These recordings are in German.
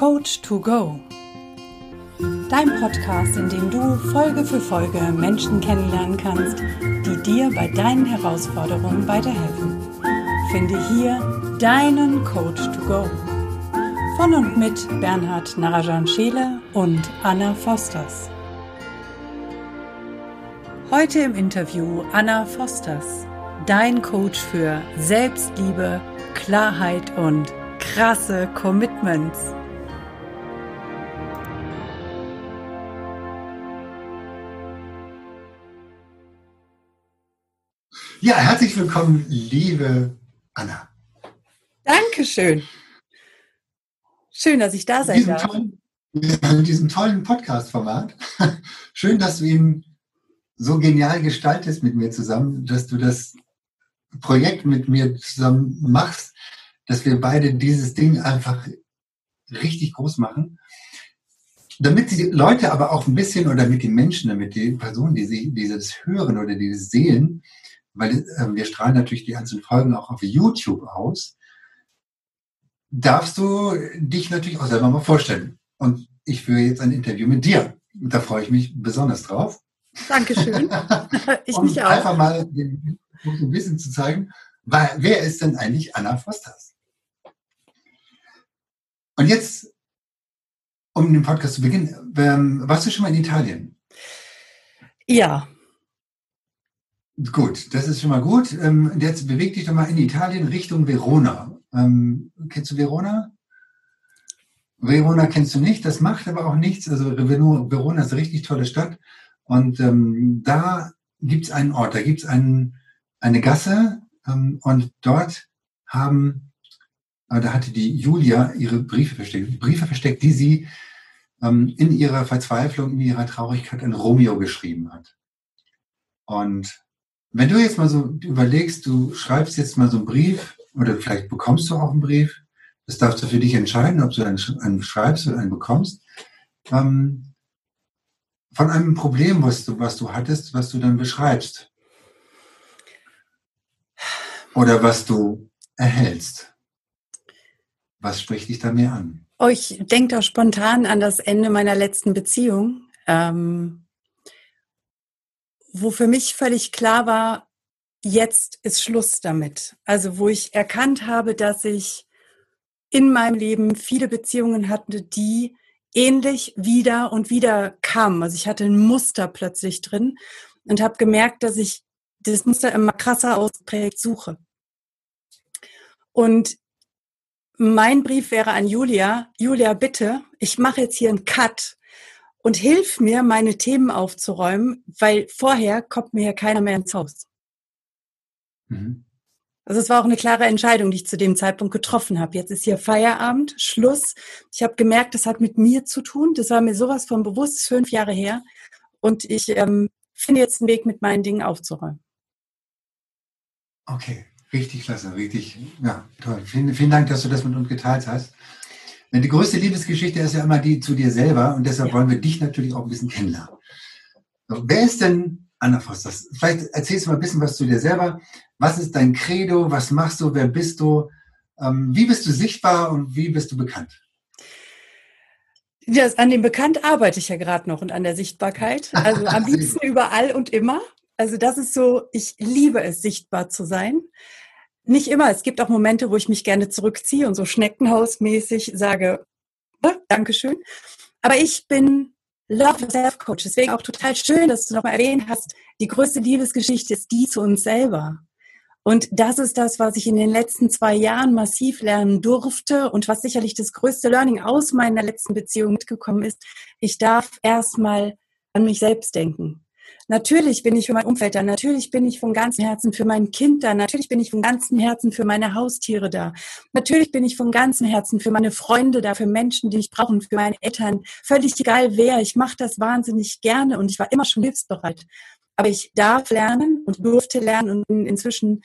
Coach to Go. Dein Podcast, in dem du Folge für Folge Menschen kennenlernen kannst, die dir bei deinen Herausforderungen weiterhelfen. Finde hier deinen Coach to Go. Von und mit Bernhard Narajan Scheele und Anna Fosters. Heute im Interview Anna Fosters, dein Coach für Selbstliebe, Klarheit und krasse Commitments. Ja, herzlich willkommen, liebe Anna. Dankeschön. Schön, dass ich da sein darf. Tollen, in diesem tollen Podcast-Format. Schön, dass du ihn so genial gestaltest mit mir zusammen, dass du das Projekt mit mir zusammen machst, dass wir beide dieses Ding einfach richtig groß machen. Damit die Leute aber auch ein bisschen oder mit den Menschen, damit die Personen, die, sie, die das hören oder die das sehen, weil äh, wir strahlen natürlich die einzelnen Folgen auch auf YouTube aus, darfst du dich natürlich auch selber mal vorstellen. Und ich führe jetzt ein Interview mit dir. Da freue ich mich besonders drauf. Dankeschön. Ich um mich auch. Einfach mal den, um ein bisschen zu zeigen, wer ist denn eigentlich Anna Fosters? Und jetzt, um den Podcast zu beginnen, ähm, warst du schon mal in Italien? Ja. Gut, das ist schon mal gut. Ähm, jetzt beweg dich doch mal in Italien Richtung Verona. Ähm, kennst du Verona? Verona kennst du nicht, das macht aber auch nichts. Also Verona ist eine richtig tolle Stadt. Und ähm, da gibt es einen Ort, da gibt es einen, eine Gasse ähm, und dort haben, äh, da hatte die Julia ihre Briefe versteckt, Briefe versteckt, die sie ähm, in ihrer Verzweiflung, in ihrer Traurigkeit an Romeo geschrieben hat. Und wenn du jetzt mal so überlegst, du schreibst jetzt mal so einen Brief oder vielleicht bekommst du auch einen Brief, das darfst du für dich entscheiden, ob du einen, schreibst oder einen bekommst. Ähm, von einem Problem, was du, was du hattest, was du dann beschreibst. Oder was du erhältst. Was spricht dich da mehr an? Oh, ich denke da spontan an das Ende meiner letzten Beziehung, ähm, wo für mich völlig klar war, jetzt ist Schluss damit. Also wo ich erkannt habe, dass ich in meinem Leben viele Beziehungen hatte, die ähnlich wieder und wieder kam. Also ich hatte ein Muster plötzlich drin und habe gemerkt, dass ich das Muster immer krasser ausprägt suche. Und mein Brief wäre an Julia, Julia, bitte, ich mache jetzt hier einen Cut und hilf mir, meine Themen aufzuräumen, weil vorher kommt mir ja keiner mehr ins Haus. Mhm. Also es war auch eine klare Entscheidung, die ich zu dem Zeitpunkt getroffen habe. Jetzt ist hier Feierabend, Schluss. Ich habe gemerkt, das hat mit mir zu tun. Das war mir sowas von bewusst, fünf Jahre her. Und ich ähm, finde jetzt einen Weg, mit meinen Dingen aufzuräumen. Okay, richtig klasse, richtig, ja, toll. Vielen, vielen Dank, dass du das mit uns geteilt hast. Denn die größte Liebesgeschichte ist ja immer die zu dir selber und deshalb ja. wollen wir dich natürlich auch ein bisschen kennenlernen. So, wer ist denn Anna Foster? Vielleicht erzählst du mal ein bisschen was zu dir selber. Was ist dein Credo? Was machst du? Wer bist du? Ähm, wie bist du sichtbar und wie bist du bekannt? Das, an dem Bekannt arbeite ich ja gerade noch und an der Sichtbarkeit. Also am liebsten überall und immer. Also das ist so, ich liebe es, sichtbar zu sein. Nicht immer. Es gibt auch Momente, wo ich mich gerne zurückziehe und so schneckenhausmäßig sage, oh, Dankeschön. Aber ich bin Love Yourself Coach. Deswegen auch total schön, dass du nochmal erwähnt hast, die größte Liebesgeschichte ist die zu uns selber. Und das ist das, was ich in den letzten zwei Jahren massiv lernen durfte und was sicherlich das größte Learning aus meiner letzten Beziehung mitgekommen ist. Ich darf erstmal an mich selbst denken. Natürlich bin ich für mein Umfeld da, natürlich bin ich von ganzem Herzen für mein Kind da, natürlich bin ich von ganzem Herzen für meine Haustiere da, natürlich bin ich von ganzem Herzen für meine Freunde da, für Menschen, die mich brauchen, für meine Eltern, völlig egal wer, ich mache das wahnsinnig gerne und ich war immer schon hilfsbereit. Aber ich darf lernen und durfte lernen und bin inzwischen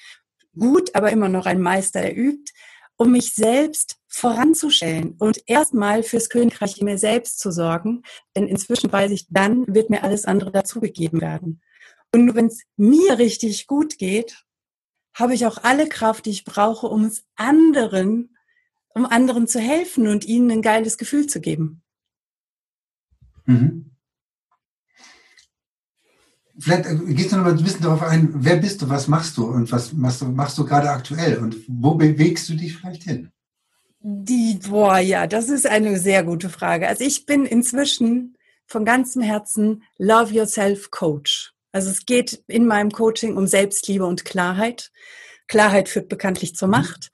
gut, aber immer noch ein Meister, der übt, um mich selbst voranzustellen und erstmal fürs Königreich in mir selbst zu sorgen. Denn inzwischen weiß ich, dann wird mir alles andere dazugegeben werden. Und nur wenn es mir richtig gut geht, habe ich auch alle Kraft, die ich brauche, um es anderen um anderen zu helfen und ihnen ein geiles Gefühl zu geben. Mhm. Vielleicht äh, gehst du noch mal ein bisschen darauf ein, wer bist du, was machst du und was machst du, machst du gerade aktuell und wo bewegst du dich vielleicht hin? Die, boah, ja, das ist eine sehr gute Frage. Also ich bin inzwischen von ganzem Herzen Love Yourself Coach. Also es geht in meinem Coaching um Selbstliebe und Klarheit. Klarheit führt bekanntlich zur mhm. Macht.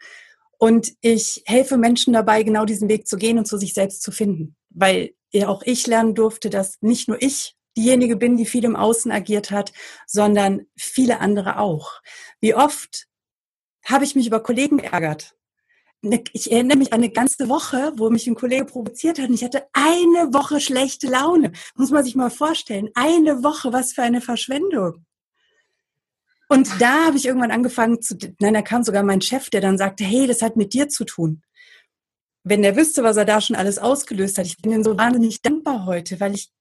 Und ich helfe Menschen dabei, genau diesen Weg zu gehen und zu sich selbst zu finden. Weil auch ich lernen durfte, dass nicht nur ich diejenige bin, die viel im Außen agiert hat, sondern viele andere auch. Wie oft habe ich mich über Kollegen geärgert? Ne, ich erinnere mich an eine ganze Woche, wo mich ein Kollege provoziert hat und ich hatte eine Woche schlechte Laune. Muss man sich mal vorstellen. Eine Woche, was für eine Verschwendung. Und da habe ich irgendwann angefangen zu, nein, da kam sogar mein Chef, der dann sagte, hey, das hat mit dir zu tun. Wenn der wüsste, was er da schon alles ausgelöst hat, ich bin ihm so wahnsinnig dankbar heute, weil ich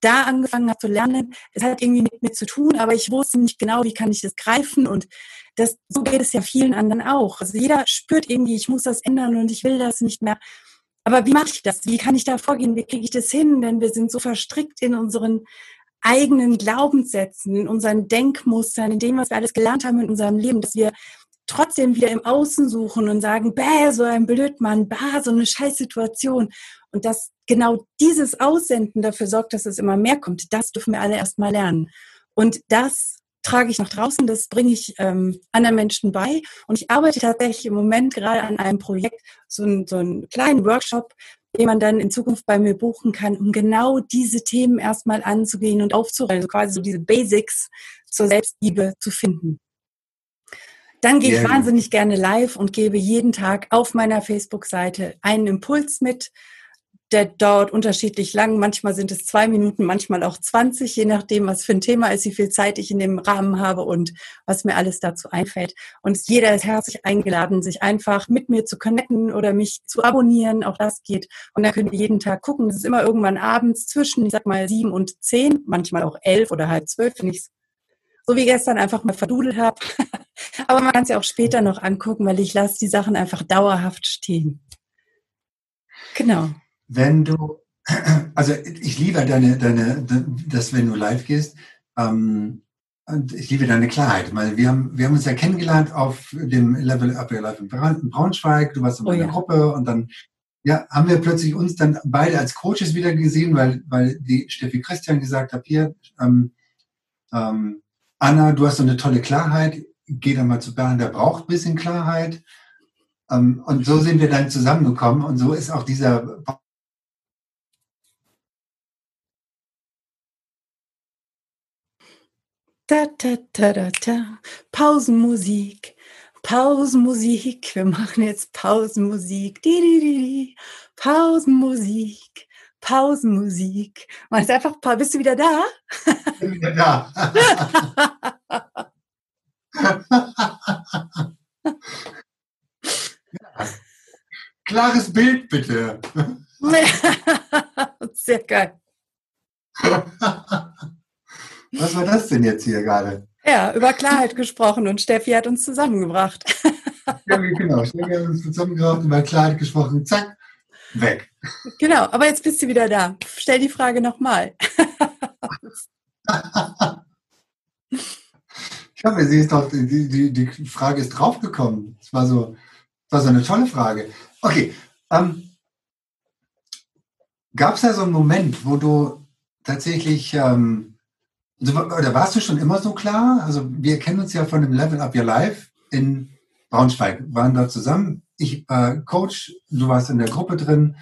da angefangen habe zu lernen, es hat irgendwie mit mir zu tun, aber ich wusste nicht genau, wie kann ich das greifen und das, so geht es ja vielen anderen auch. Also jeder spürt irgendwie, ich muss das ändern und ich will das nicht mehr. Aber wie mache ich das? Wie kann ich da vorgehen? Wie kriege ich das hin? Denn wir sind so verstrickt in unseren eigenen Glaubenssätzen, in unseren Denkmustern, in dem, was wir alles gelernt haben in unserem Leben, dass wir trotzdem wieder im Außen suchen und sagen, bäh, so ein Blödmann, bah, so eine Scheißsituation. Und dass genau dieses Aussenden dafür sorgt, dass es immer mehr kommt, das dürfen wir alle erstmal lernen. Und das trage ich nach draußen, das bringe ich ähm, anderen Menschen bei. Und ich arbeite tatsächlich im Moment gerade an einem Projekt, so, ein, so einen kleinen Workshop, den man dann in Zukunft bei mir buchen kann, um genau diese Themen erstmal anzugehen und aufzurollen, also quasi so diese Basics zur Selbstliebe zu finden. Dann gehe ich yeah. wahnsinnig gerne live und gebe jeden Tag auf meiner Facebook-Seite einen Impuls mit, der dauert unterschiedlich lang. Manchmal sind es zwei Minuten, manchmal auch 20, je nachdem, was für ein Thema ist, wie viel Zeit ich in dem Rahmen habe und was mir alles dazu einfällt. Und jeder ist herzlich eingeladen, sich einfach mit mir zu connecten oder mich zu abonnieren. Auch das geht. Und dann könnt ihr jeden Tag gucken. Das ist immer irgendwann abends zwischen, ich sag mal, sieben und zehn, manchmal auch elf oder halb zwölf, wenn ich es so wie gestern einfach mal verdudelt habe. Aber man kann es ja auch später noch angucken, weil ich lasse die Sachen einfach dauerhaft stehen. Genau wenn du, also ich liebe deine, deine, das, wenn du live gehst, ähm, und ich liebe deine Klarheit, weil wir haben, wir haben uns ja kennengelernt auf dem Level Up Your Life in Braunschweig, du warst in meiner oh, ja. Gruppe und dann ja, haben wir plötzlich uns dann beide als Coaches wieder gesehen, weil, weil die Steffi Christian gesagt hat, hier, ähm, ähm, Anna, du hast so eine tolle Klarheit, geh dann mal zu Bernd, der braucht ein bisschen Klarheit. Ähm, und so sind wir dann zusammengekommen und so ist auch dieser Da, da, da, da, da. Pausenmusik. Pausenmusik. Wir machen jetzt Pausenmusik. Di, di, di. Pausenmusik. Pausenmusik. Mach jetzt einfach. Bist du wieder da? Bin wieder da. Klares Bild, bitte. Sehr geil. Was war das denn jetzt hier gerade? Ja, über Klarheit gesprochen und Steffi hat uns zusammengebracht. ja, genau. Steffi hat uns zusammengebracht, über Klarheit gesprochen, zack, weg. Genau, aber jetzt bist du wieder da. Stell die Frage nochmal. ich hoffe, sie ist doch, die, die, die Frage ist draufgekommen. Es war so, war so eine tolle Frage. Okay, ähm, gab es da so einen Moment, wo du tatsächlich ähm, oder warst du schon immer so klar? Also wir kennen uns ja von dem Level Up Your Life in Braunschweig, waren dort zusammen. Ich war Coach, du warst in der Gruppe drin.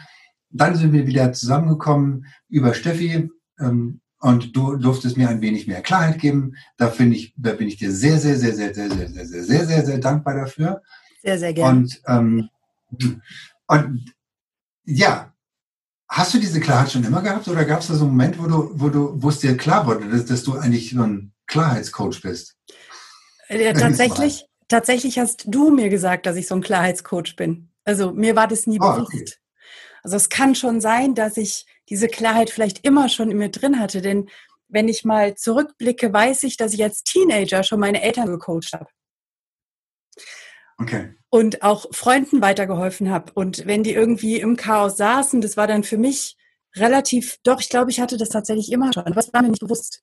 Dann sind wir wieder zusammengekommen über Steffi ähm, und du durftest mir ein wenig mehr Klarheit geben. Da finde ich, da bin ich dir sehr, sehr, sehr, sehr, sehr, sehr, sehr, sehr, sehr, sehr, sehr dankbar dafür. Sehr, sehr gerne. Und, ähm, und ja, Hast du diese Klarheit schon immer gehabt oder gab es da so einen Moment, wo du, wo du, wo es dir klar wurde, dass, dass du eigentlich so ein Klarheitscoach bist? Ja, tatsächlich, tatsächlich hast du mir gesagt, dass ich so ein Klarheitscoach bin. Also mir war das nie oh, bewusst. Okay. Also es kann schon sein, dass ich diese Klarheit vielleicht immer schon in mir drin hatte, denn wenn ich mal zurückblicke, weiß ich, dass ich als Teenager schon meine Eltern gecoacht habe. Okay. Und auch Freunden weitergeholfen habe. Und wenn die irgendwie im Chaos saßen, das war dann für mich relativ, doch, ich glaube, ich hatte das tatsächlich immer schon. Was war mir nicht bewusst.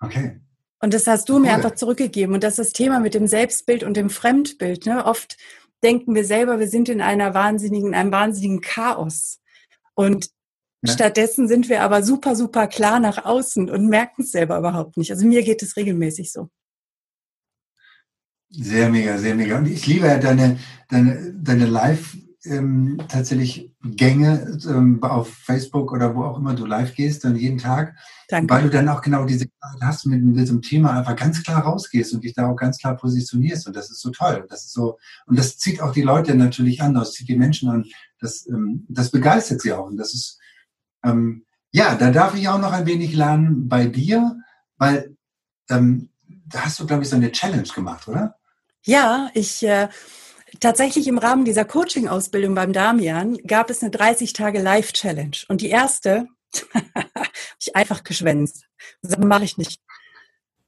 Okay. Und das hast du cool. mir einfach zurückgegeben. Und das ist das Thema mit dem Selbstbild und dem Fremdbild. Ne? Oft denken wir selber, wir sind in einer wahnsinnigen, einem wahnsinnigen Chaos. Und ja. stattdessen sind wir aber super, super klar nach außen und merken es selber überhaupt nicht. Also mir geht es regelmäßig so. Sehr mega, sehr mega. Und ich liebe ja deine, deine, deine Live- ähm, tatsächlich Gänge ähm, auf Facebook oder wo auch immer du live gehst, dann jeden Tag, Danke. weil du dann auch genau diese Klarheit hast, mit diesem Thema einfach ganz klar rausgehst und dich da auch ganz klar positionierst. Und das ist so toll. Das ist so, und das zieht auch die Leute natürlich an, das zieht die Menschen an. Das, ähm, das begeistert sie auch. Und das ist, ähm, ja, da darf ich auch noch ein wenig lernen bei dir, weil ähm, da hast du, glaube ich, so eine Challenge gemacht, oder? Ja, ich äh, Tatsächlich im Rahmen dieser Coaching-Ausbildung beim Damian gab es eine 30-Tage-Live-Challenge. Und die erste habe ich einfach geschwänzt. Das mache ich nicht.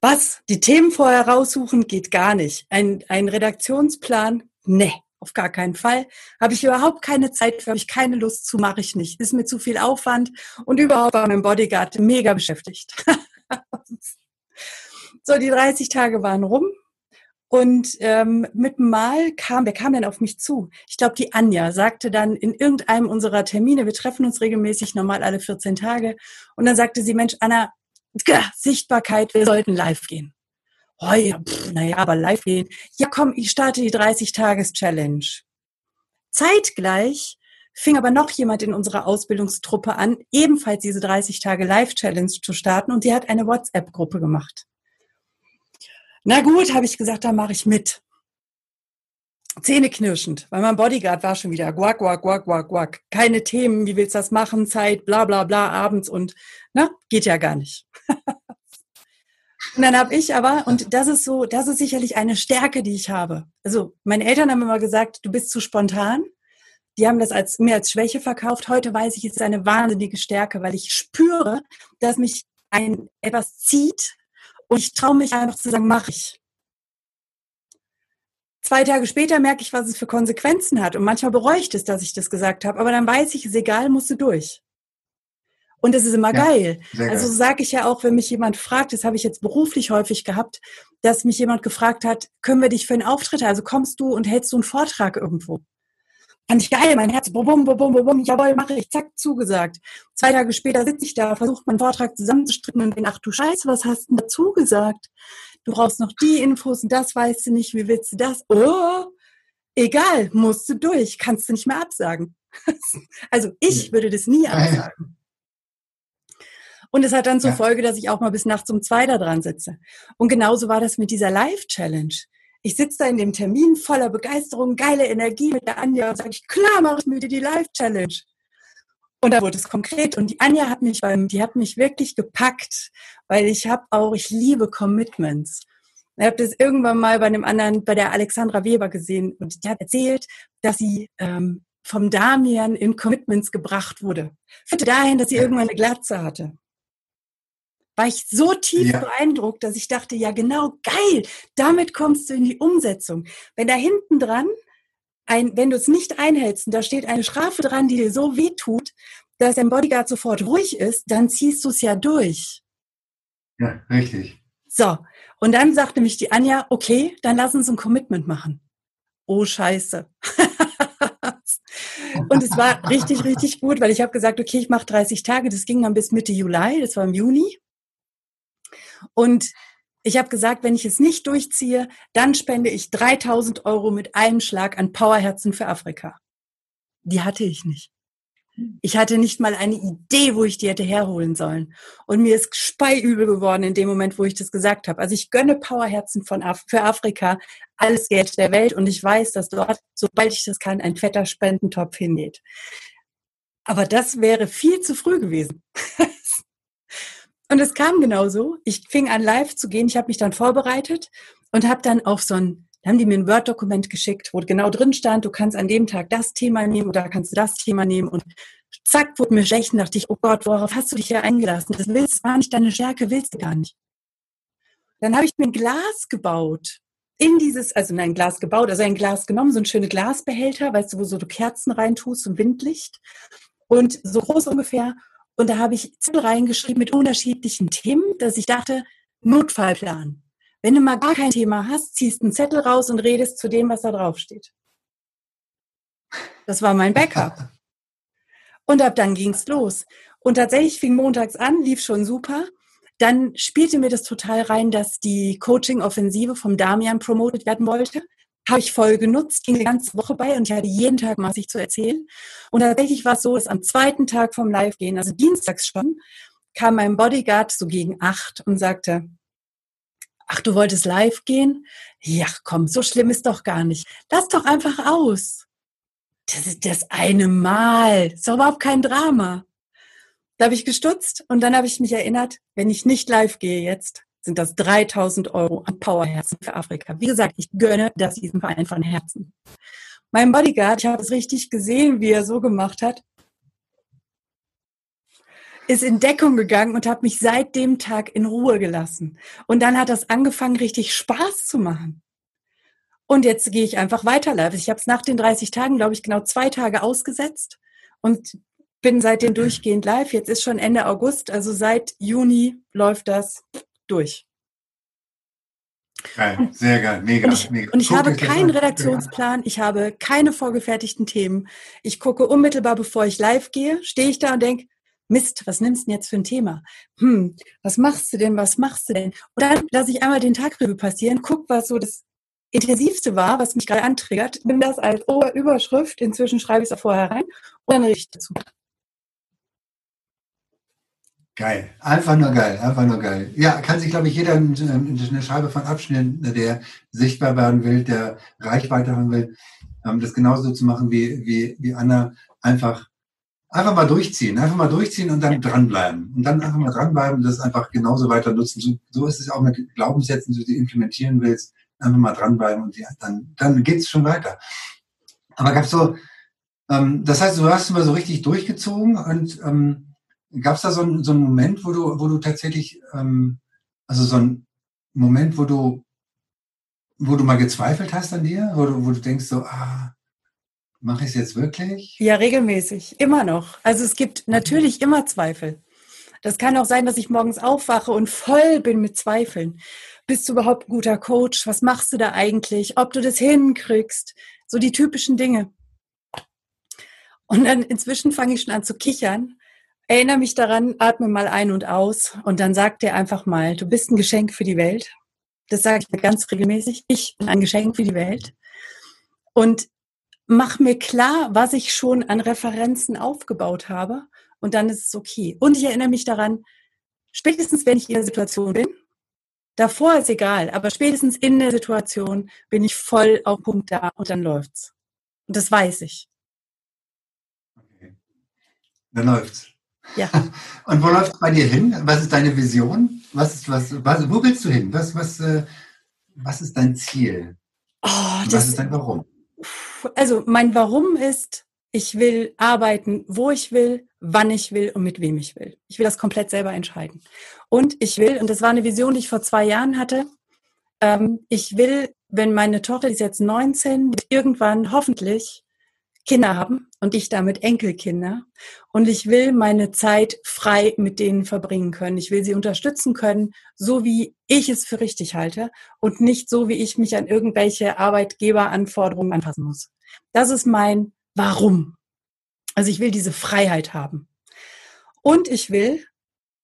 Was? Die Themen vorher raussuchen geht gar nicht. Ein, ein Redaktionsplan? Nee, auf gar keinen Fall. Habe ich überhaupt keine Zeit für, habe ich keine Lust zu, mache ich nicht. Ist mir zu viel Aufwand und überhaupt war mein Bodyguard mega beschäftigt. so, die 30 Tage waren rum und ähm, mit Mal kam, wer kam denn auf mich zu? Ich glaube, die Anja sagte dann in irgendeinem unserer Termine, wir treffen uns regelmäßig normal alle 14 Tage. Und dann sagte sie, Mensch, Anna, Sichtbarkeit, wir sollten live gehen. Oh ja, naja, aber live gehen. Ja, komm, ich starte die 30-Tages-Challenge. Zeitgleich fing aber noch jemand in unserer Ausbildungstruppe an, ebenfalls diese 30 Tage Live-Challenge zu starten und die hat eine WhatsApp-Gruppe gemacht. Na gut, habe ich gesagt, da mache ich mit. Zähneknirschend, weil mein Bodyguard war schon wieder guac, guac, guac, guac, guac. Keine Themen, wie willst du das machen, Zeit, bla bla bla, abends und, na, geht ja gar nicht. und dann habe ich aber, und das ist so, das ist sicherlich eine Stärke, die ich habe. Also meine Eltern haben immer gesagt, du bist zu spontan. Die haben das als, mir als Schwäche verkauft. Heute weiß ich, es ist eine wahnsinnige Stärke, weil ich spüre, dass mich ein etwas zieht, und ich traue mich einfach zu sagen, mache ich. Zwei Tage später merke ich, was es für Konsequenzen hat. Und manchmal bereue ich das, dass ich das gesagt habe. Aber dann weiß ich, ist egal, musst du durch. Und das ist immer ja, geil. Also sage ich ja auch, wenn mich jemand fragt, das habe ich jetzt beruflich häufig gehabt, dass mich jemand gefragt hat, können wir dich für einen Auftritt, also kommst du und hältst du einen Vortrag irgendwo? Fand ich geil, mein Herz, bum, bum, bum, bum, jawohl, mache ich, zack, zugesagt. Zwei Tage später sitze ich da, versuche meinen Vortrag zusammenzustricken und denke, ach du Scheiße, was hast du dazu gesagt? Du brauchst noch die Infos und das weißt du nicht, wie willst du das? Oh, egal, musst du durch, kannst du nicht mehr absagen. also ich würde das nie absagen. Und es hat dann zur Folge, dass ich auch mal bis nachts um zwei da dran sitze. Und genauso war das mit dieser Live-Challenge. Ich sitze da in dem Termin voller Begeisterung, geile Energie mit der Anja und sage ich, klar mache ich mir die Live-Challenge. Und da wurde es konkret. Und die Anja hat mich beim, die hat mich wirklich gepackt, weil ich habe auch, ich liebe Commitments. Ich habe das irgendwann mal bei einem anderen, bei der Alexandra Weber gesehen und die hat erzählt, dass sie ähm, vom Damian in Commitments gebracht wurde. Führte dahin, dass sie irgendwann eine Glatze hatte war ich so tief ja. beeindruckt, dass ich dachte, ja genau, geil, damit kommst du in die Umsetzung. Wenn da hinten dran, ein, wenn du es nicht einhältst und da steht eine Strafe dran, die dir so weh tut, dass dein Bodyguard sofort ruhig ist, dann ziehst du es ja durch. Ja, richtig. So, und dann sagte mich die Anja, okay, dann lass uns ein Commitment machen. Oh Scheiße. und es war richtig, richtig gut, weil ich habe gesagt, okay, ich mache 30 Tage. Das ging dann bis Mitte Juli, das war im Juni. Und ich habe gesagt, wenn ich es nicht durchziehe, dann spende ich 3000 Euro mit einem Schlag an Powerherzen für Afrika. Die hatte ich nicht. Ich hatte nicht mal eine Idee, wo ich die hätte herholen sollen. Und mir ist speiübel geworden in dem Moment, wo ich das gesagt habe. Also ich gönne Powerherzen von Af für Afrika alles Geld der Welt und ich weiß, dass dort, sobald ich das kann, ein fetter Spendentopf hingeht. Aber das wäre viel zu früh gewesen. Und es kam genauso. Ich fing an, live zu gehen. Ich habe mich dann vorbereitet und habe dann auf so ein, haben die mir ein Word-Dokument geschickt, wo genau drin stand, du kannst an dem Tag das Thema nehmen oder kannst du das Thema nehmen. Und zack, wurde mir schlecht und dachte ich, oh Gott, worauf hast du dich hier eingelassen? Das willst, war nicht deine Stärke, willst du gar nicht. Dann habe ich mir ein Glas gebaut in dieses, also in ein Glas gebaut, also ein Glas genommen, so ein schöne Glasbehälter, weißt du, wo so du Kerzen reintust und Windlicht. Und so groß ungefähr. Und da habe ich Zettel reingeschrieben mit unterschiedlichen Themen, dass ich dachte, Notfallplan. Wenn du mal gar kein Thema hast, ziehst einen Zettel raus und redest zu dem, was da drauf steht. Das war mein Backup. Und ab dann ging's los. Und tatsächlich fing montags an, lief schon super. Dann spielte mir das total rein, dass die Coaching-Offensive vom Damian promotet werden wollte. Habe ich voll genutzt, ging die ganze Woche bei und ich hatte jeden Tag massig zu erzählen. Und tatsächlich war es so, dass am zweiten Tag vom Live-Gehen, also dienstags schon, kam mein Bodyguard so gegen acht und sagte, ach, du wolltest live gehen? Ja, komm, so schlimm ist doch gar nicht. Lass doch einfach aus. Das ist das eine Mal. ist doch überhaupt kein Drama. Da habe ich gestutzt und dann habe ich mich erinnert, wenn ich nicht live gehe jetzt, sind das 3000 Euro an Powerherzen für Afrika. Wie gesagt, ich gönne das diesem Verein von Herzen. Mein Bodyguard, ich habe es richtig gesehen, wie er so gemacht hat, ist in Deckung gegangen und hat mich seit dem Tag in Ruhe gelassen. Und dann hat das angefangen, richtig Spaß zu machen. Und jetzt gehe ich einfach weiter live. Ich habe es nach den 30 Tagen, glaube ich, genau zwei Tage ausgesetzt und bin seitdem durchgehend live. Jetzt ist schon Ende August, also seit Juni läuft das durch. Geil, sehr geil, mega. Und ich, mega. Und ich habe keinen Redaktionsplan, ich habe keine vorgefertigten Themen. Ich gucke unmittelbar, bevor ich live gehe, stehe ich da und denke, Mist, was nimmst du denn jetzt für ein Thema? Hm, was machst du denn, was machst du denn? Und dann lasse ich einmal den Tag Tagrevue passieren, guck, was so das Intensivste war, was mich gerade antriggert, nimm das als Überschrift, inzwischen schreibe ich es auch vorher rein und dann richte ich dazu. Geil, einfach nur geil, einfach nur geil. Ja, kann sich, glaube ich, jeder eine Scheibe von abschneiden, der sichtbar werden will, der Reichweite haben will, ähm, das genauso zu machen wie, wie, wie Anna. Einfach, einfach mal durchziehen, einfach mal durchziehen und dann dranbleiben. Und dann einfach mal dranbleiben und das einfach genauso weiter nutzen. So, so ist es auch mit Glaubenssätzen, die du implementieren willst. Einfach mal dranbleiben und dann, dann geht's schon weiter. Aber gab's so, ähm, das heißt, du hast immer so richtig durchgezogen und ähm, Gab es da so, ein, so einen Moment, wo du, wo du tatsächlich, ähm, also so ein Moment, wo du, wo du mal gezweifelt hast an dir, wo du, wo du denkst so, ah, mache ich es jetzt wirklich? Ja, regelmäßig, immer noch. Also es gibt natürlich immer Zweifel. Das kann auch sein, dass ich morgens aufwache und voll bin mit Zweifeln. Bist du überhaupt ein guter Coach? Was machst du da eigentlich? Ob du das hinkriegst? So die typischen Dinge. Und dann inzwischen fange ich schon an zu kichern Erinnere mich daran, atme mal ein und aus und dann sag dir einfach mal, du bist ein Geschenk für die Welt. Das sage ich mir ganz regelmäßig. Ich bin ein Geschenk für die Welt. Und mach mir klar, was ich schon an Referenzen aufgebaut habe. Und dann ist es okay. Und ich erinnere mich daran, spätestens wenn ich in der Situation bin, davor ist egal, aber spätestens in der Situation bin ich voll auf Punkt da und dann läuft's. Und das weiß ich. Okay. Dann läuft's. Ja. Und wo läuft es bei dir hin? Was ist deine Vision? Was ist, was, was, wo willst du hin? Was, was, äh, was ist dein Ziel? Oh, was ist dein Warum? Also mein Warum ist, ich will arbeiten, wo ich will, wann ich will und mit wem ich will. Ich will das komplett selber entscheiden. Und ich will, und das war eine Vision, die ich vor zwei Jahren hatte, ähm, ich will, wenn meine Tochter, die ist jetzt 19, irgendwann hoffentlich Kinder haben und ich damit Enkelkinder. Und ich will meine Zeit frei mit denen verbringen können. Ich will sie unterstützen können, so wie ich es für richtig halte und nicht so, wie ich mich an irgendwelche Arbeitgeberanforderungen anpassen muss. Das ist mein Warum. Also ich will diese Freiheit haben. Und ich will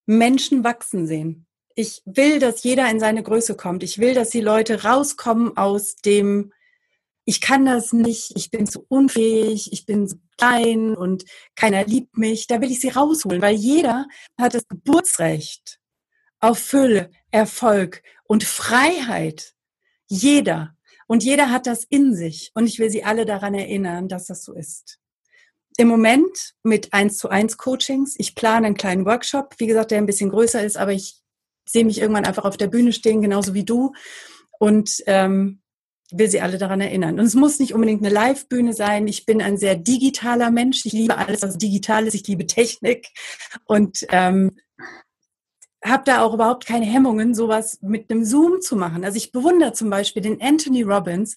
Menschen wachsen sehen. Ich will, dass jeder in seine Größe kommt. Ich will, dass die Leute rauskommen aus dem ich kann das nicht, ich bin zu unfähig, ich bin zu klein und keiner liebt mich, da will ich sie rausholen, weil jeder hat das Geburtsrecht auf Fülle, Erfolg und Freiheit. Jeder. Und jeder hat das in sich. Und ich will sie alle daran erinnern, dass das so ist. Im Moment mit 1 zu 1 Coachings. Ich plane einen kleinen Workshop, wie gesagt, der ein bisschen größer ist, aber ich sehe mich irgendwann einfach auf der Bühne stehen, genauso wie du. Und ähm, will sie alle daran erinnern. Und es muss nicht unbedingt eine Live-Bühne sein. Ich bin ein sehr digitaler Mensch. Ich liebe alles, was digital ist. Ich liebe Technik. Und ähm, habe da auch überhaupt keine Hemmungen, sowas mit einem Zoom zu machen. Also ich bewundere zum Beispiel den Anthony Robbins.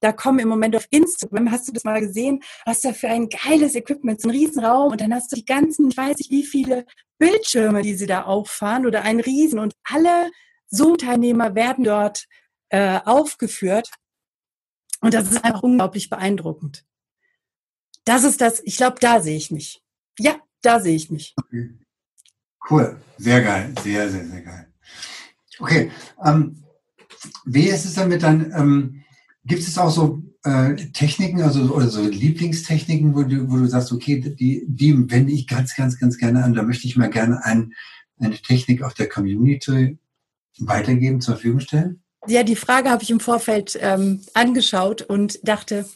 Da kommen im Moment auf Instagram, hast du das mal gesehen, was da für ein geiles Equipment, so ein Riesenraum und dann hast du die ganzen, ich weiß nicht wie viele Bildschirme, die sie da auffahren oder ein Riesen und alle Zoom-Teilnehmer werden dort äh, aufgeführt und das ist einfach unglaublich beeindruckend. Das ist das, ich glaube, da sehe ich mich. Ja, da sehe ich mich. Okay. Cool, sehr geil, sehr, sehr, sehr geil. Okay, ähm, wie ist es damit dann, ähm, gibt es auch so äh, Techniken, also oder so Lieblingstechniken, wo du, wo du sagst, okay, die, die wende ich ganz, ganz, ganz gerne an, da möchte ich mal gerne ein, eine Technik auf der Community weitergeben, zur Verfügung stellen? Ja, die Frage habe ich im Vorfeld ähm, angeschaut und dachte,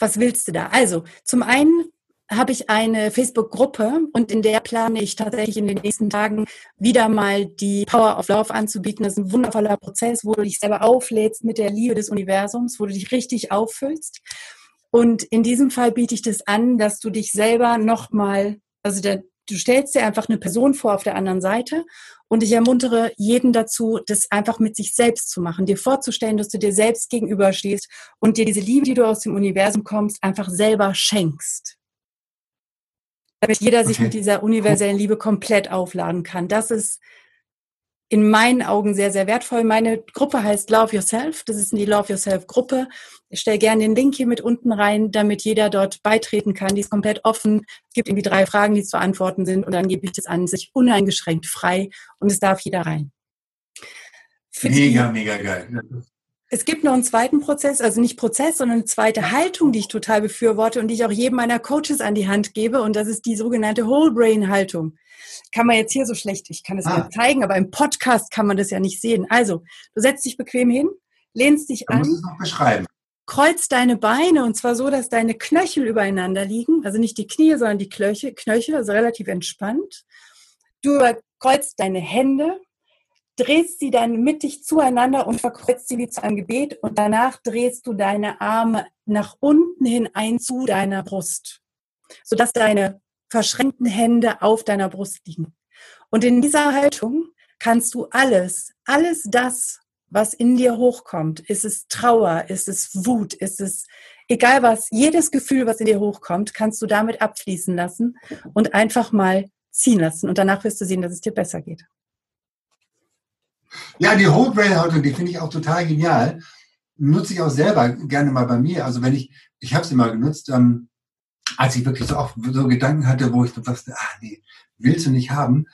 was willst du da? Also, zum einen habe ich eine Facebook-Gruppe und in der plane ich tatsächlich in den nächsten Tagen wieder mal die Power of Love anzubieten. Das ist ein wundervoller Prozess, wo du dich selber auflädst mit der Liebe des Universums, wo du dich richtig auffüllst. Und in diesem Fall biete ich das an, dass du dich selber nochmal, also der, du stellst dir einfach eine Person vor auf der anderen Seite und ich ermuntere jeden dazu, das einfach mit sich selbst zu machen, dir vorzustellen, dass du dir selbst gegenüberstehst und dir diese Liebe, die du aus dem Universum kommst, einfach selber schenkst damit jeder sich okay. mit dieser universellen Liebe komplett aufladen kann. Das ist in meinen Augen sehr, sehr wertvoll. Meine Gruppe heißt Love Yourself. Das ist die Love Yourself Gruppe. Ich stelle gerne den Link hier mit unten rein, damit jeder dort beitreten kann. Die ist komplett offen. Es gibt irgendwie drei Fragen, die zu beantworten sind und dann gebe ich das an sich uneingeschränkt frei und es darf jeder rein. Für mega, mega geil. Es gibt noch einen zweiten Prozess, also nicht Prozess, sondern eine zweite Haltung, die ich total befürworte und die ich auch jedem meiner Coaches an die Hand gebe. Und das ist die sogenannte Whole Brain Haltung. Kann man jetzt hier so schlecht, ich kann es ah. zeigen, aber im Podcast kann man das ja nicht sehen. Also, du setzt dich bequem hin, lehnst dich an. Musst es noch beschreiben. Kreuz deine Beine und zwar so, dass deine Knöchel übereinander liegen. Also nicht die Knie, sondern die Knöchel, Knöchel also relativ entspannt. Du kreuzt deine Hände drehst sie dann mittig zueinander und verkreuzt sie wie zu einem Gebet und danach drehst du deine Arme nach unten hin ein zu deiner Brust, sodass deine verschränkten Hände auf deiner Brust liegen. Und in dieser Haltung kannst du alles, alles das, was in dir hochkommt, ist es Trauer, ist es Wut, ist es egal was, jedes Gefühl, was in dir hochkommt, kannst du damit abfließen lassen und einfach mal ziehen lassen. Und danach wirst du sehen, dass es dir besser geht. Ja, die Whole Brain Haltung, die finde ich auch total genial. Nutze ich auch selber gerne mal bei mir. Also wenn ich, ich habe sie mal genutzt, ähm, als ich wirklich so auch so Gedanken hatte, wo ich dachte, ah nee, willst du nicht haben,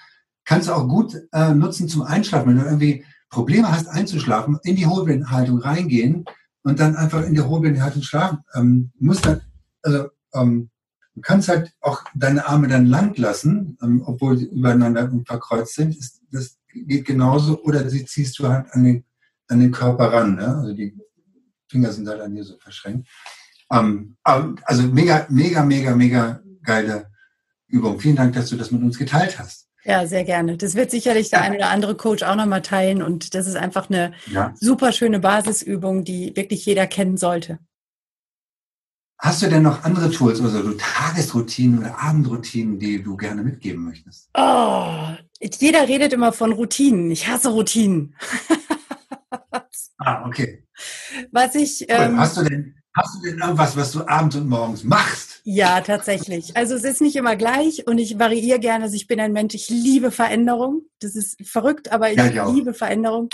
kannst du auch gut äh, nutzen zum Einschlafen. Wenn du irgendwie Probleme hast einzuschlafen, in die Whole Brain Haltung reingehen und dann einfach in der Whole Brain Haltung schlafen. Ähm, musst dann, also ähm, Du kannst halt auch deine Arme dann lang lassen, ähm, obwohl sie übereinander verkreuzt sind. Das geht genauso. Oder sie ziehst du halt an den, an den Körper ran. Ne? Also die Finger sind halt an dir so verschränkt. Ähm, also mega, mega, mega, mega geile Übung. Vielen Dank, dass du das mit uns geteilt hast. Ja, sehr gerne. Das wird sicherlich der eine oder andere Coach auch nochmal teilen. Und das ist einfach eine ja. super schöne Basisübung, die wirklich jeder kennen sollte. Hast du denn noch andere Tools, also so Tagesroutinen oder Abendroutinen, die du gerne mitgeben möchtest? Oh, jeder redet immer von Routinen. Ich hasse Routinen. ah, okay. Was ich. Ähm, hast, du denn, hast du denn irgendwas, was du abends und morgens machst? Ja, tatsächlich. Also es ist nicht immer gleich und ich variiere gerne. Also ich bin ein Mensch, ich liebe Veränderung. Das ist verrückt, aber ich, ja, ich liebe Veränderung.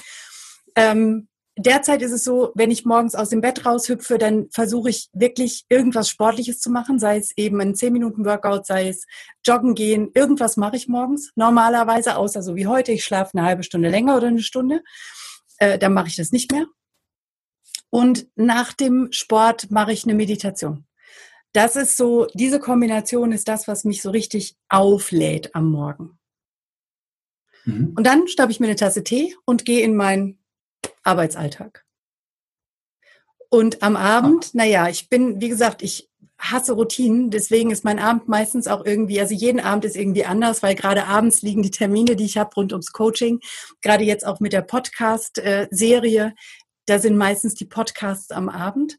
Ähm, derzeit ist es so, wenn ich morgens aus dem Bett raushüpfe, dann versuche ich wirklich irgendwas Sportliches zu machen, sei es eben ein 10 Minuten Workout, sei es joggen gehen, irgendwas mache ich morgens normalerweise, außer so wie heute, ich schlafe eine halbe Stunde länger oder eine Stunde, äh, dann mache ich das nicht mehr. Und nach dem Sport mache ich eine Meditation. Das ist so, diese Kombination ist das, was mich so richtig auflädt am Morgen. Mhm. Und dann staube ich mir eine Tasse Tee und gehe in mein Arbeitsalltag. Und am Abend, naja, ich bin, wie gesagt, ich hasse Routinen, deswegen ist mein Abend meistens auch irgendwie, also jeden Abend ist irgendwie anders, weil gerade abends liegen die Termine, die ich habe rund ums Coaching, gerade jetzt auch mit der Podcast-Serie, da sind meistens die Podcasts am Abend.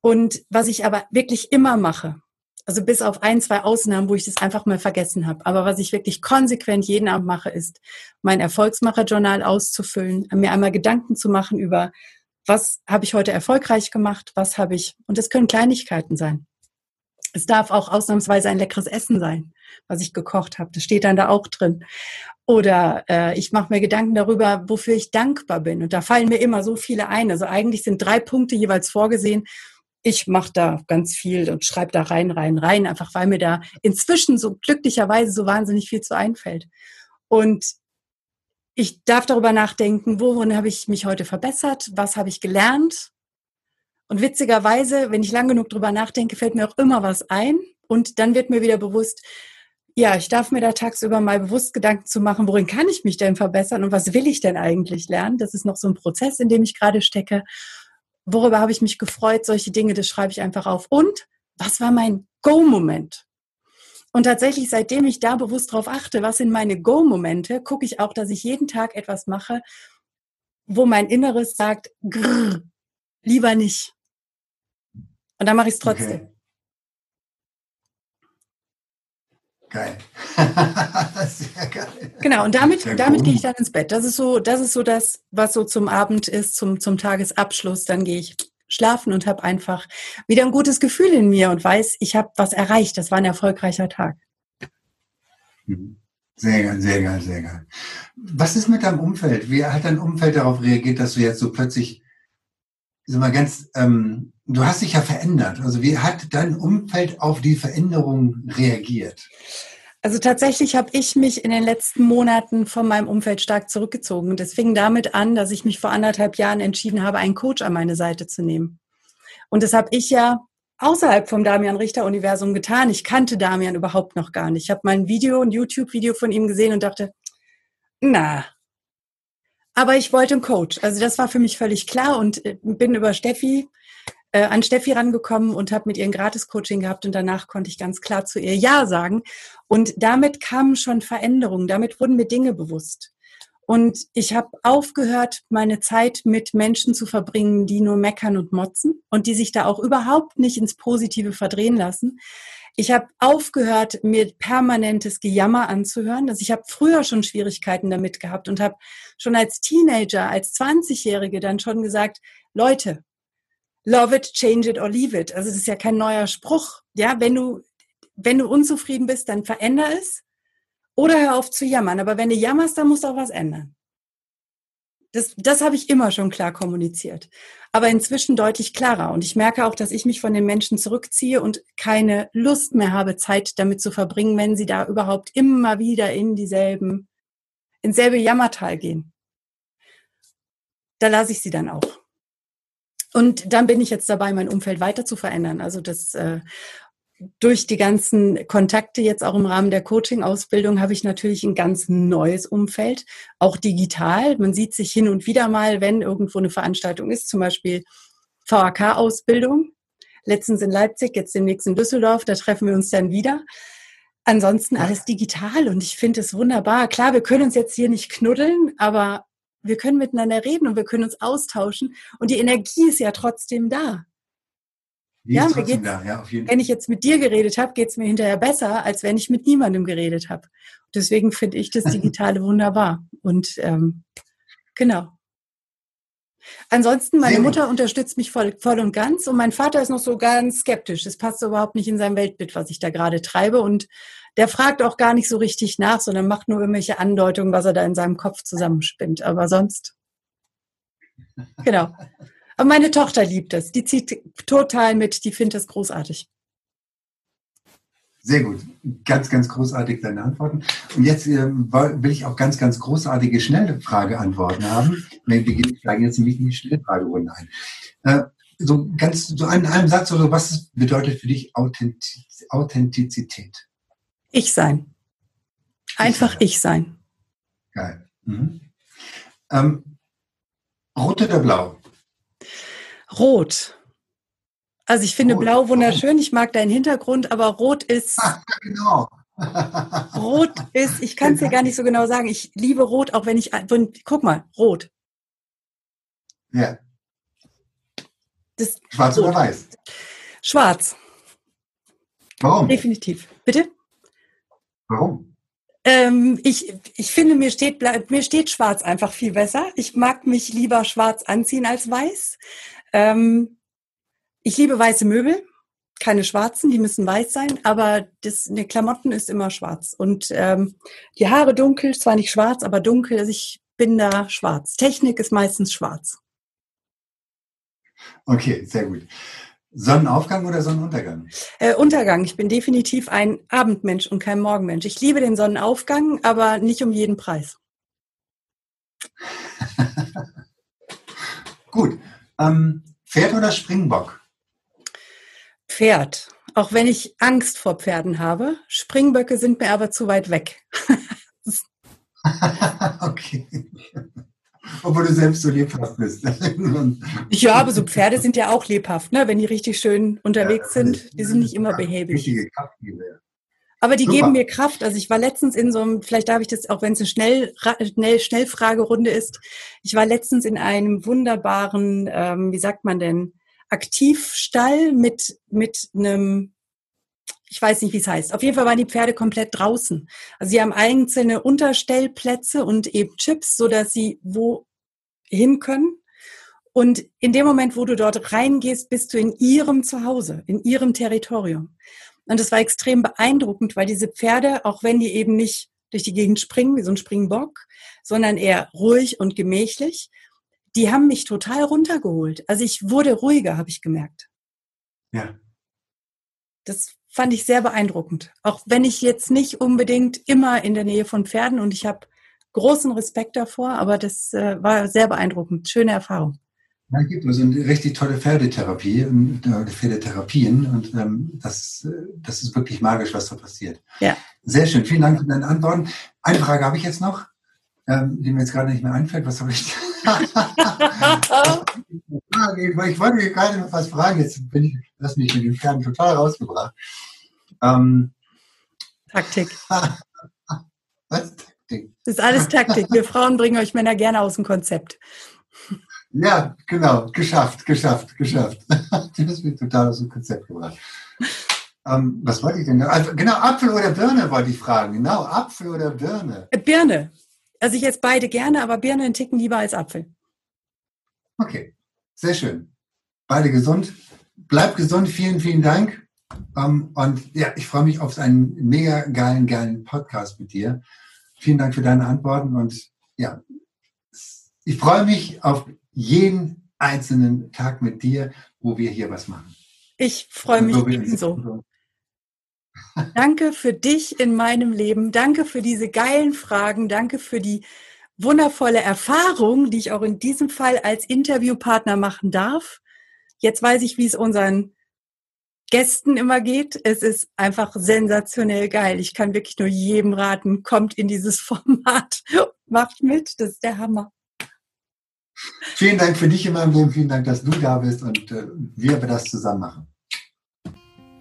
Und was ich aber wirklich immer mache, Also bis auf ein, zwei Ausnahmen, wo ich das einfach mal vergessen habe. Aber was ich wirklich konsequent jeden Abend mache, ist, mein Erfolgsmacher-Journal auszufüllen, mir einmal Gedanken zu machen über, was habe ich heute erfolgreich gemacht, was habe ich, und das können Kleinigkeiten sein. Es darf auch ausnahmsweise ein leckeres Essen sein, was ich gekocht habe. Das steht dann da auch drin. Oder äh, ich mache mir Gedanken darüber, wofür ich dankbar bin. Und da fallen mir immer so viele ein. Also eigentlich sind drei Punkte jeweils vorgesehen. Ich mache da ganz viel und schreibe da rein, rein, rein, einfach weil mir da inzwischen so glücklicherweise so wahnsinnig viel zu einfällt. Und ich darf darüber nachdenken, worin habe ich mich heute verbessert, was habe ich gelernt, und witzigerweise, wenn ich lang genug drüber nachdenke, fällt mir auch immer was ein. Und dann wird mir wieder bewusst, ja, ich darf mir da tagsüber mal bewusst Gedanken zu machen, worin kann ich mich denn verbessern und was will ich denn eigentlich lernen? Das ist noch so ein Prozess, in dem ich gerade stecke. Worüber habe ich mich gefreut? Solche Dinge, das schreibe ich einfach auf. Und was war mein Go-Moment? Und tatsächlich, seitdem ich da bewusst drauf achte, was sind meine Go-Momente, gucke ich auch, dass ich jeden Tag etwas mache, wo mein Inneres sagt, grrr, lieber nicht. Und dann mache ich es trotzdem. Okay. Geil. Sehr geil. Genau, und damit, damit gehe ich dann ins Bett. Das ist so, das ist so das, was so zum Abend ist, zum, zum Tagesabschluss. Dann gehe ich schlafen und habe einfach wieder ein gutes Gefühl in mir und weiß, ich habe was erreicht. Das war ein erfolgreicher Tag. Mhm. Sehr geil, sehr geil, sehr geil. Was ist mit deinem Umfeld? Wie hat dein Umfeld darauf reagiert, dass du jetzt so plötzlich sag mal ganz, ähm, du hast dich ja verändert. Also wie hat dein Umfeld auf die Veränderung reagiert? Also tatsächlich habe ich mich in den letzten Monaten von meinem Umfeld stark zurückgezogen. Das fing damit an, dass ich mich vor anderthalb Jahren entschieden habe, einen Coach an meine Seite zu nehmen. Und das habe ich ja außerhalb vom Damian Richter Universum getan. Ich kannte Damian überhaupt noch gar nicht. Ich habe mal ein Video, ein YouTube-Video von ihm gesehen und dachte, na, aber ich wollte einen Coach. Also das war für mich völlig klar und äh, bin über Steffi äh, an Steffi rangekommen und habe mit ihr ein Gratis-Coaching gehabt und danach konnte ich ganz klar zu ihr Ja sagen. Und damit kamen schon Veränderungen, damit wurden mir Dinge bewusst. Und ich habe aufgehört, meine Zeit mit Menschen zu verbringen, die nur meckern und motzen und die sich da auch überhaupt nicht ins Positive verdrehen lassen, ich habe aufgehört, mir permanentes Gejammer anzuhören. Also ich habe früher schon Schwierigkeiten damit gehabt und habe schon als Teenager, als 20-Jährige dann schon gesagt, Leute, love it, change it or leave it. Also es ist ja kein neuer Spruch. Ja, wenn du, wenn du unzufrieden bist, dann veränder es oder hör auf zu jammern. Aber wenn du jammerst, dann musst du auch was ändern. Das, das habe ich immer schon klar kommuniziert. Aber inzwischen deutlich klarer. Und ich merke auch, dass ich mich von den Menschen zurückziehe und keine Lust mehr habe, Zeit damit zu verbringen, wenn sie da überhaupt immer wieder in dieselben, ins selbe Jammertal gehen. Da lasse ich sie dann auch. Und dann bin ich jetzt dabei, mein Umfeld weiter zu verändern. Also das äh, durch die ganzen Kontakte jetzt auch im Rahmen der Coaching-Ausbildung habe ich natürlich ein ganz neues Umfeld, auch digital. Man sieht sich hin und wieder mal, wenn irgendwo eine Veranstaltung ist, zum Beispiel VHK-Ausbildung. Letztens in Leipzig, jetzt demnächst in Düsseldorf, da treffen wir uns dann wieder. Ansonsten alles digital und ich finde es wunderbar. Klar, wir können uns jetzt hier nicht knuddeln, aber wir können miteinander reden und wir können uns austauschen und die Energie ist ja trotzdem da. Die ja, geht's, da, ja, auf jeden Fall. wenn ich jetzt mit dir geredet habe, geht es mir hinterher besser, als wenn ich mit niemandem geredet habe. Deswegen finde ich das Digitale wunderbar. Und ähm, genau. Ansonsten, meine Mutter unterstützt mich voll, voll und ganz und mein Vater ist noch so ganz skeptisch. Das passt überhaupt nicht in sein Weltbild, was ich da gerade treibe. Und der fragt auch gar nicht so richtig nach, sondern macht nur irgendwelche Andeutungen, was er da in seinem Kopf zusammenspinnt. Aber sonst, genau. Aber meine Tochter liebt es. Die zieht total mit. Die findet es großartig. Sehr gut. Ganz, ganz großartig deine Antworten. Und jetzt äh, will ich auch ganz, ganz großartige schnelle Frageantworten haben. Wir steigen jetzt nämlich in die Schnellfragerunde ein. Äh, so ganz, so in einem Satz oder so, was bedeutet für dich Authentiz Authentizität? Ich sein. Einfach ich sein. Geil. Mhm. Ähm, rot oder blau? Rot. Also ich finde rot. Blau wunderschön, ich mag deinen Hintergrund, aber Rot ist. Ach, genau. Rot ist, ich kann es dir gar nicht so genau sagen. Ich liebe Rot, auch wenn ich. Guck mal, Rot. Ja. Das, Schwarz rot. oder weiß? Schwarz. Warum? Definitiv. Bitte? Warum? Ähm, ich, ich finde, mir steht, mir steht schwarz einfach viel besser. Ich mag mich lieber schwarz anziehen als weiß. Ähm, ich liebe weiße Möbel, keine schwarzen, die müssen weiß sein, aber das, eine Klamotten ist immer schwarz. Und ähm, die Haare dunkel, zwar nicht schwarz, aber dunkel. Also ich bin da schwarz. Technik ist meistens schwarz. Okay, sehr gut. Sonnenaufgang oder Sonnenuntergang? Äh, Untergang. Ich bin definitiv ein Abendmensch und kein Morgenmensch. Ich liebe den Sonnenaufgang, aber nicht um jeden Preis. Gut. Ähm, Pferd oder Springbock? Pferd. Auch wenn ich Angst vor Pferden habe. Springböcke sind mir aber zu weit weg. okay. Obwohl du selbst so lebhaft bist. ja, aber so Pferde sind ja auch lebhaft, ne? wenn die richtig schön unterwegs ja, sind. Die sind nicht immer behäbig. Richtige Kraftgeber. Aber die Super. geben mir Kraft. Also ich war letztens in so einem, vielleicht darf ich das, auch wenn es eine Schnell, Schnell, Schnellfragerunde ist, ich war letztens in einem wunderbaren, ähm, wie sagt man denn, Aktivstall mit, mit einem ich weiß nicht, wie es heißt. Auf jeden Fall waren die Pferde komplett draußen. Also sie haben einzelne Unterstellplätze und eben Chips, so dass sie wo hin können. Und in dem Moment, wo du dort reingehst, bist du in ihrem Zuhause, in ihrem Territorium. Und das war extrem beeindruckend, weil diese Pferde, auch wenn die eben nicht durch die Gegend springen, wie so ein Springbock, sondern eher ruhig und gemächlich, die haben mich total runtergeholt. Also ich wurde ruhiger, habe ich gemerkt. Ja. Das fand ich sehr beeindruckend. Auch wenn ich jetzt nicht unbedingt immer in der Nähe von Pferden und ich habe großen Respekt davor, aber das äh, war sehr beeindruckend. Schöne Erfahrung. Ja, es gibt also eine richtig tolle Pferdetherapie und äh, Pferdetherapien und ähm, das, äh, das ist wirklich magisch, was da passiert. Ja. Sehr schön. Vielen Dank für deine Antworten. Eine Frage habe ich jetzt noch, ähm, die mir jetzt gerade nicht mehr einfällt. Was habe ich? ich wollte gerade noch was fragen. Jetzt bin ich, das mich mit den Pferden total rausgebracht. Ähm, Taktik. Was? Taktik? Das ist alles Taktik. Wir Frauen bringen euch Männer gerne aus dem Konzept. Ja, genau. Geschafft, geschafft, geschafft. Du hast mich total aus dem Konzept gebracht. Ähm, was wollte ich denn? Also, genau, Apfel oder Birne wollte ich fragen. Genau, Apfel oder Birne? Birne. Also ich esse beide gerne, aber Birne einen Ticken lieber als Apfel. Okay, sehr schön. Beide gesund. Bleib gesund. Vielen, vielen Dank. Um, ähm, und ja, ich freue mich auf einen mega geilen, geilen Podcast mit dir. Vielen Dank für deine Antworten und ja, ich freue mich auf jeden einzelnen Tag mit dir, wo wir hier was machen. Ich freue mich so ebenso. Danke für dich in meinem Leben. Danke für diese geilen Fragen. Danke für die wundervolle Erfahrung, die ich auch in diesem Fall als Interviewpartner machen darf. Jetzt weiß ich, wie es unseren Gästen immer geht. Es ist einfach sensationell geil. Ich kann wirklich nur jedem raten, kommt in dieses Format, macht mit, das ist der Hammer. Vielen Dank für dich in meinem Leben, vielen Dank, dass du da bist und äh, wir das zusammen machen.